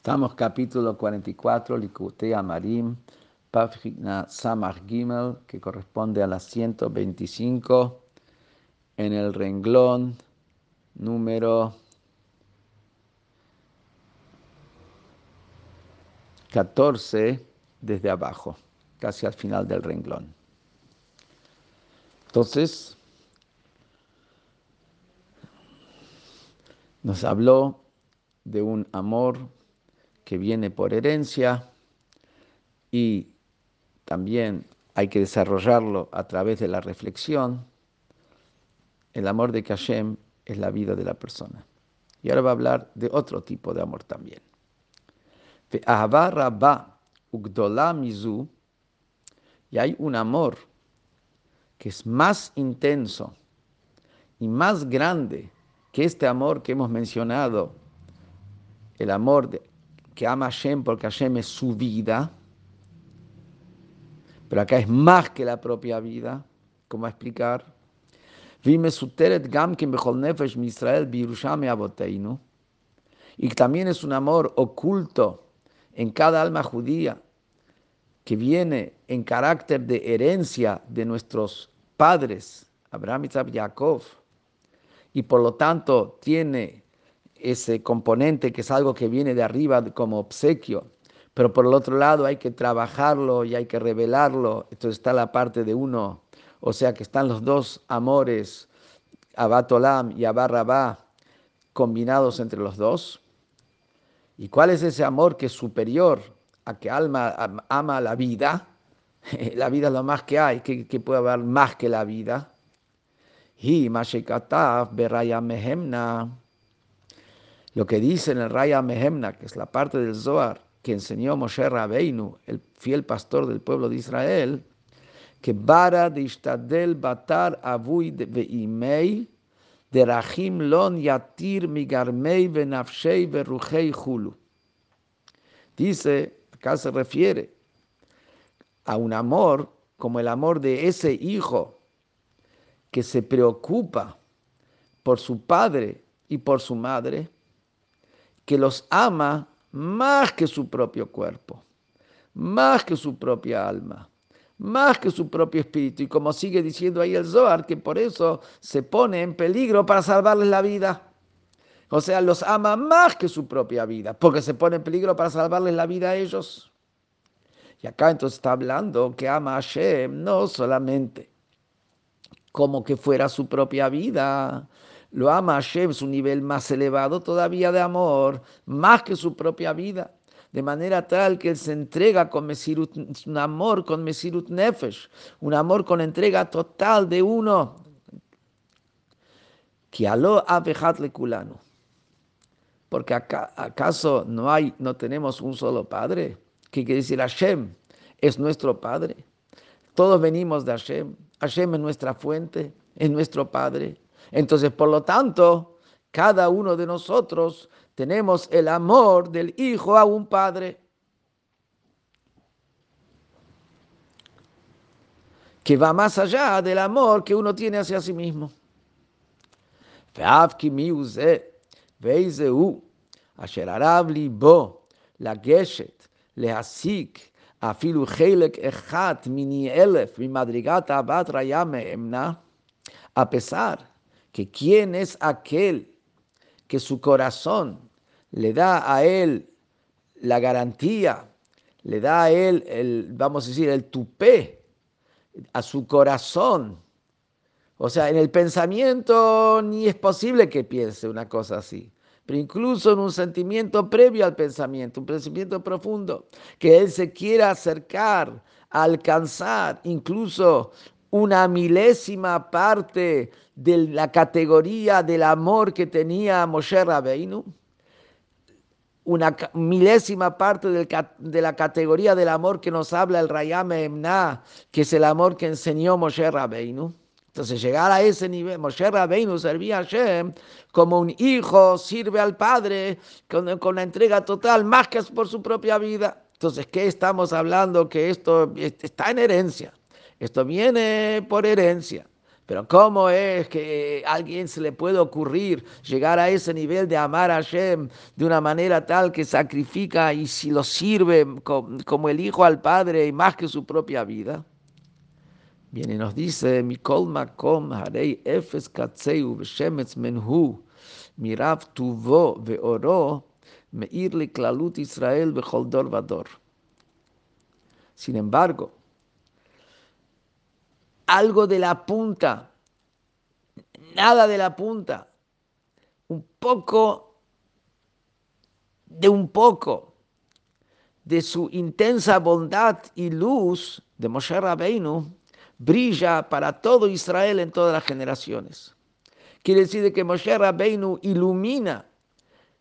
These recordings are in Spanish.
Estamos capítulo 44, Likutei Amarim, página Samach Gimel, que corresponde a la 125, en el renglón número 14 desde abajo, casi al final del renglón. Entonces, nos habló de un amor que viene por herencia y también hay que desarrollarlo a través de la reflexión. El amor de Kashem es la vida de la persona. Y ahora va a hablar de otro tipo de amor también. Y hay un amor que es más intenso y más grande que este amor que hemos mencionado, el amor de, que ama a Hashem porque Hashem es su vida, pero acá es más que la propia vida, ¿cómo explicar? Y también es un amor oculto en cada alma judía que viene en carácter de herencia de nuestros padres, Abraham, y Jacob, y por lo tanto tiene ese componente que es algo que viene de arriba como obsequio, pero por el otro lado hay que trabajarlo y hay que revelarlo. Entonces está la parte de uno, o sea que están los dos amores, Abatolam y Abarrabá, combinados entre los dos. ¿Y cuál es ese amor que es superior a que alma ama la vida? La vida es lo más que hay, que, puede haber más que la vida. Y Mashekatav Beraya Mehemna lo que dice en el Raya Mehemna, que es la parte del Zohar que enseñó Moshe Rabbeinu, el fiel pastor del pueblo de Israel, que bara de batar avui veimei de rahim lon yatir migarmei venafshei verujei hulu. Dice, acá se refiere a un amor como el amor de ese hijo que se preocupa por su padre y por su madre, que los ama más que su propio cuerpo, más que su propia alma, más que su propio espíritu. Y como sigue diciendo ahí el Zohar, que por eso se pone en peligro para salvarles la vida. O sea, los ama más que su propia vida, porque se pone en peligro para salvarles la vida a ellos. Y acá entonces está hablando que ama a Hashem no solamente como que fuera su propia vida, lo ama Hashem, su nivel más elevado todavía de amor, más que su propia vida. De manera tal que él se entrega con Mesirut, un amor con Mesirut Nefesh, un amor con entrega total de uno. Porque acaso no hay, no tenemos un solo padre. ¿Qué quiere decir Hashem? Es nuestro padre. Todos venimos de Hashem. Hashem es nuestra fuente, es nuestro padre. Entonces, por lo tanto, cada uno de nosotros tenemos el amor del hijo a un padre. que va más allá del amor que uno tiene hacia sí mismo. אשר ערב ליבו לגשת, להסיק אפילו חלק אחד מיני אלף ממדרגת אהבת ראיה מאמנה, a pesar que quién es aquel que su corazón le da a él la garantía, le da a él, el, vamos a decir, el tupé a su corazón. O sea, en el pensamiento ni es posible que piense una cosa así, pero incluso en un sentimiento previo al pensamiento, un pensamiento profundo, que él se quiera acercar, alcanzar incluso una milésima parte de la categoría del amor que tenía Moshe Rabbeinu, una milésima parte de la categoría del amor que nos habla el Rayame Emna, que es el amor que enseñó Moshe Rabbeinu. Entonces, llegar a ese nivel, Moshe Rabbeinu servía a Hashem como un hijo, sirve al padre con, con la entrega total, más que por su propia vida. Entonces, ¿qué estamos hablando? Que esto está en herencia. Esto viene por herencia. Pero ¿cómo es que a alguien se le puede ocurrir llegar a ese nivel de amar a Hashem de una manera tal que sacrifica y si lo sirve como el hijo al padre y más que su propia vida? Viene y nos dice, Mikol makom harei efes katzeu v'shemetz menhu mirav tuvo ve'oro meir klalut Israel becholdor vador. Sin embargo, algo de la punta, nada de la punta, un poco de un poco de su intensa bondad y luz de Moshe Rabbeinu brilla para todo Israel en todas las generaciones. Quiere decir que Moshe Rabbeinu ilumina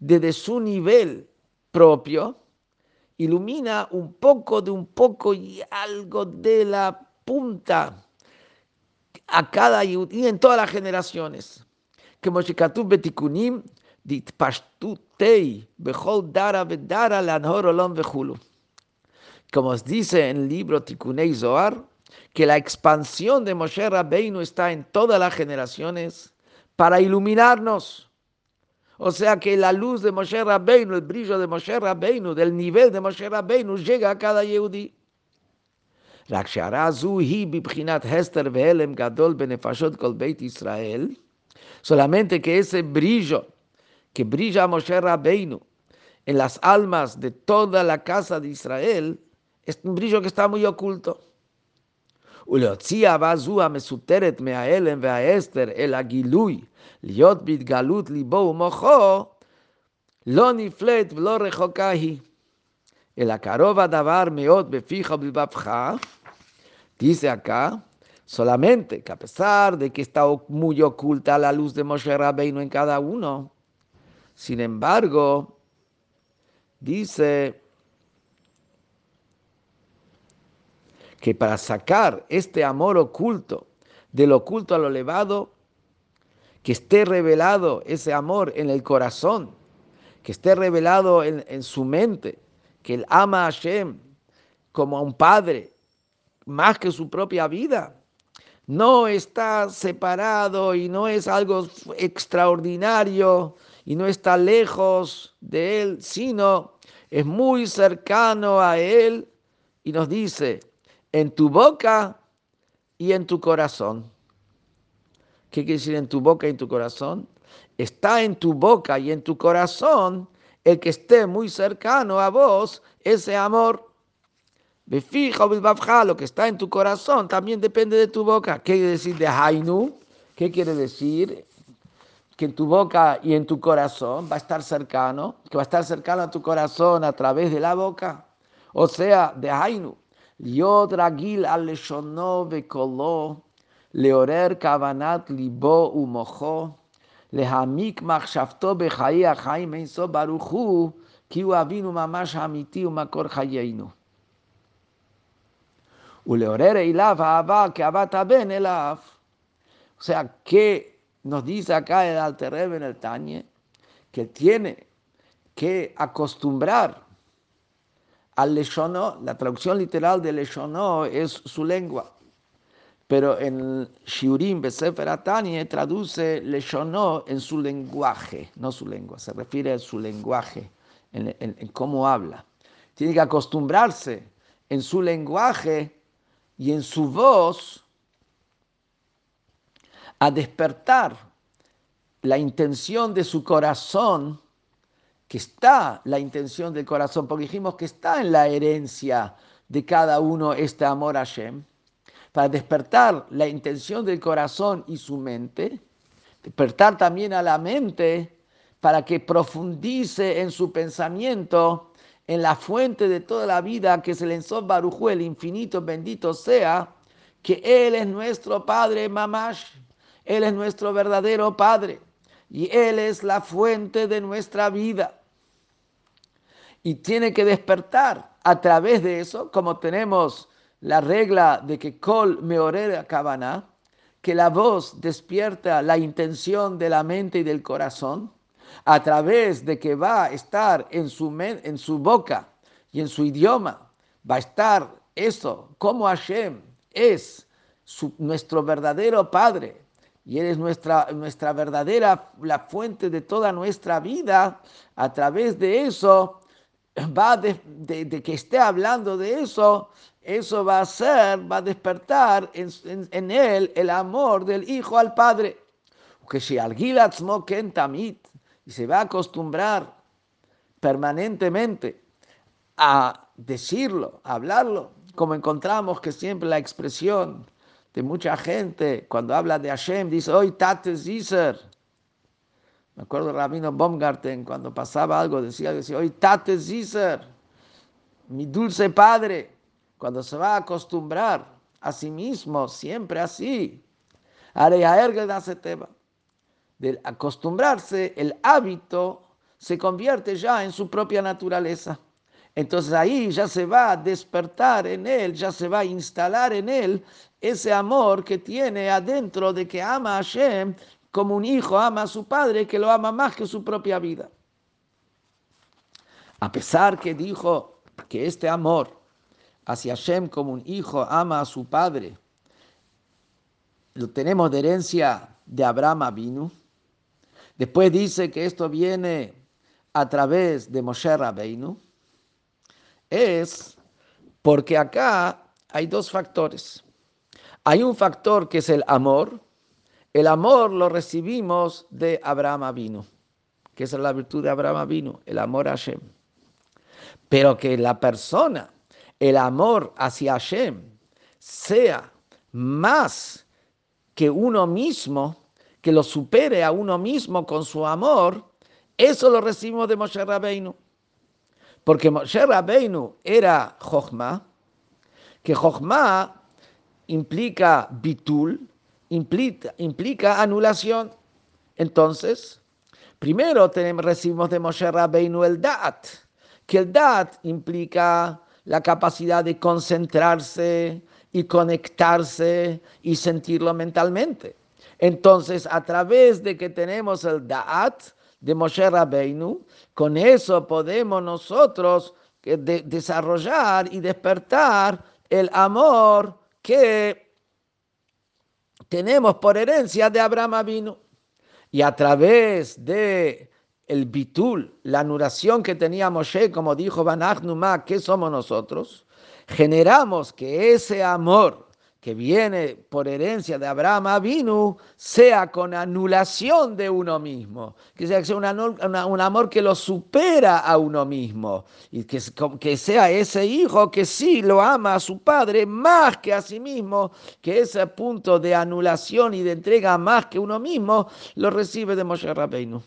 desde su nivel propio, ilumina un poco de un poco y algo de la punta a cada y en todas las generaciones. Como betikunim bechol dara vedara lanhor olam vechulu. Como dice en el libro Tikunei Zohar, que la expansión de Moshe Rabbeinu está en todas las generaciones para iluminarnos. O sea que la luz de Moshe Rabbeinu, el brillo de Moshe Rabbeinu, del nivel de Moshe Rabbeinu, llega a cada Yehudi. רק שהרעה זו היא בבחינת הסתר והלם גדול בנפשות כל בית ישראל, solamente que ese brillo que brilla Moshe Rabbeinu en las almas de toda la casa de Israel es. ולהוציא אהבה זו המסותרת מההלם וההסתר אל הגילוי, להיות בהתגלות ליבו ומוחו, לא נפלט ולא רחוקה היא. El acarova davar meot befija bibabja. Dice acá, solamente que a pesar de que está muy oculta la luz de Moshe Rabbeinu en cada uno, sin embargo, dice que para sacar este amor oculto, del oculto a lo elevado, que esté revelado ese amor en el corazón, que esté revelado en su mente, que él ama a Hashem como a un padre, más que su propia vida. No está separado y no es algo extraordinario y no está lejos de él, sino es muy cercano a él y nos dice, en tu boca y en tu corazón. ¿Qué quiere decir en tu boca y en tu corazón? Está en tu boca y en tu corazón el que esté muy cercano a vos, ese amor fija lo que está en tu corazón también depende de tu boca. ¿Qué quiere decir de Hainu? ¿Qué quiere decir? Que en tu boca y en tu corazón va a estar cercano, que va a estar cercano a tu corazón a través de la boca. O sea, de Hainu. Yod ragil al leshono vekolo, leorer kavanat libo umocho, lehamik machshavto bechayi achaim enso baruchu, ki u avinu mamash hamiti umakor chayeinu. O sea, que nos dice acá el Alterrebe en el Tañe, que tiene que acostumbrar al Leshono, la traducción literal de Leshono es su lengua, pero en Shiurim Besefer Atanye traduce Leshono en su lenguaje, no su lengua, se refiere a su lenguaje, en cómo habla. Tiene que acostumbrarse en su lenguaje y en su voz a despertar la intención de su corazón, que está la intención del corazón, porque dijimos que está en la herencia de cada uno este amor a Hashem, para despertar la intención del corazón y su mente, despertar también a la mente para que profundice en su pensamiento en la fuente de toda la vida que se lanzó Barujú, el infinito bendito sea, que Él es nuestro Padre Mamash, Él es nuestro verdadero Padre y Él es la fuente de nuestra vida. Y tiene que despertar a través de eso, como tenemos la regla de que Kol Meorera Kavaná, que la voz despierta la intención de la mente y del corazón a través de que va a estar en su, en su boca y en su idioma, va a estar eso, como Hashem es nuestro verdadero Padre y eres nuestra, nuestra verdadera, la fuente de toda nuestra vida, a través de eso, va de, que esté hablando de eso, eso va a ser, va a despertar en, en, él el amor del hijo al padre. Que si tamit y se va a acostumbrar permanentemente a decirlo, a hablarlo, como encontramos que siempre la expresión de mucha gente cuando habla de Hashem dice, hoy Tate Zizer. Me acuerdo de Rabino Baumgarten cuando pasaba algo decía, decía, hoy Tate Zizer, mi dulce padre, cuando se va a acostumbrar a sí mismo, siempre así. De acostumbrarse, el hábito se convierte ya en su propia naturaleza. Entonces ahí ya se va a despertar en él, ya se va a instalar en él ese amor que tiene adentro de que ama a Hashem como un hijo ama a su padre, que lo ama más que su propia vida. A pesar que dijo que este amor hacia Hashem como un hijo ama a su padre, lo tenemos de herencia de Abraham Avinu. Después dice que esto viene a través de Moshe Rabbeinu es porque acá hay dos factores. Hay un factor que es el amor. El amor lo recibimos de Abraham vino, que es la virtud de Abraham vino, el amor a Hashem. Pero que la persona, el amor hacia Hashem, sea más que uno mismo, que lo supere a uno mismo con su amor, eso lo recibimos de Moshe Rabbeinu. Porque Moshe Rabbeinu era Jochma, que Jochma implica bitul, implica, implica anulación. Entonces, primero tenemos, recibimos de Moshe Rabbeinu el Dat, que el Dat implica la capacidad de concentrarse y conectarse y sentirlo mentalmente. Entonces, a través de que tenemos el Da'at de Moshe Rabbeinu, con eso podemos nosotros eh, desarrollar y despertar el amor que tenemos por herencia de Abraham vino Y a través de el bitul, la anulación que tenía Moshe, como dijo Banach Numa, que somos nosotros, generamos que ese amor que viene por herencia de Abraham Avinu sea con anulación de uno mismo, que sea, un amor que lo supera a uno mismo y que, que sea ese hijo que sí lo ama a su padre más que a sí mismo, que ese punto de anulación y de entrega más que uno mismo lo recibe de Moshe Rabbeinu.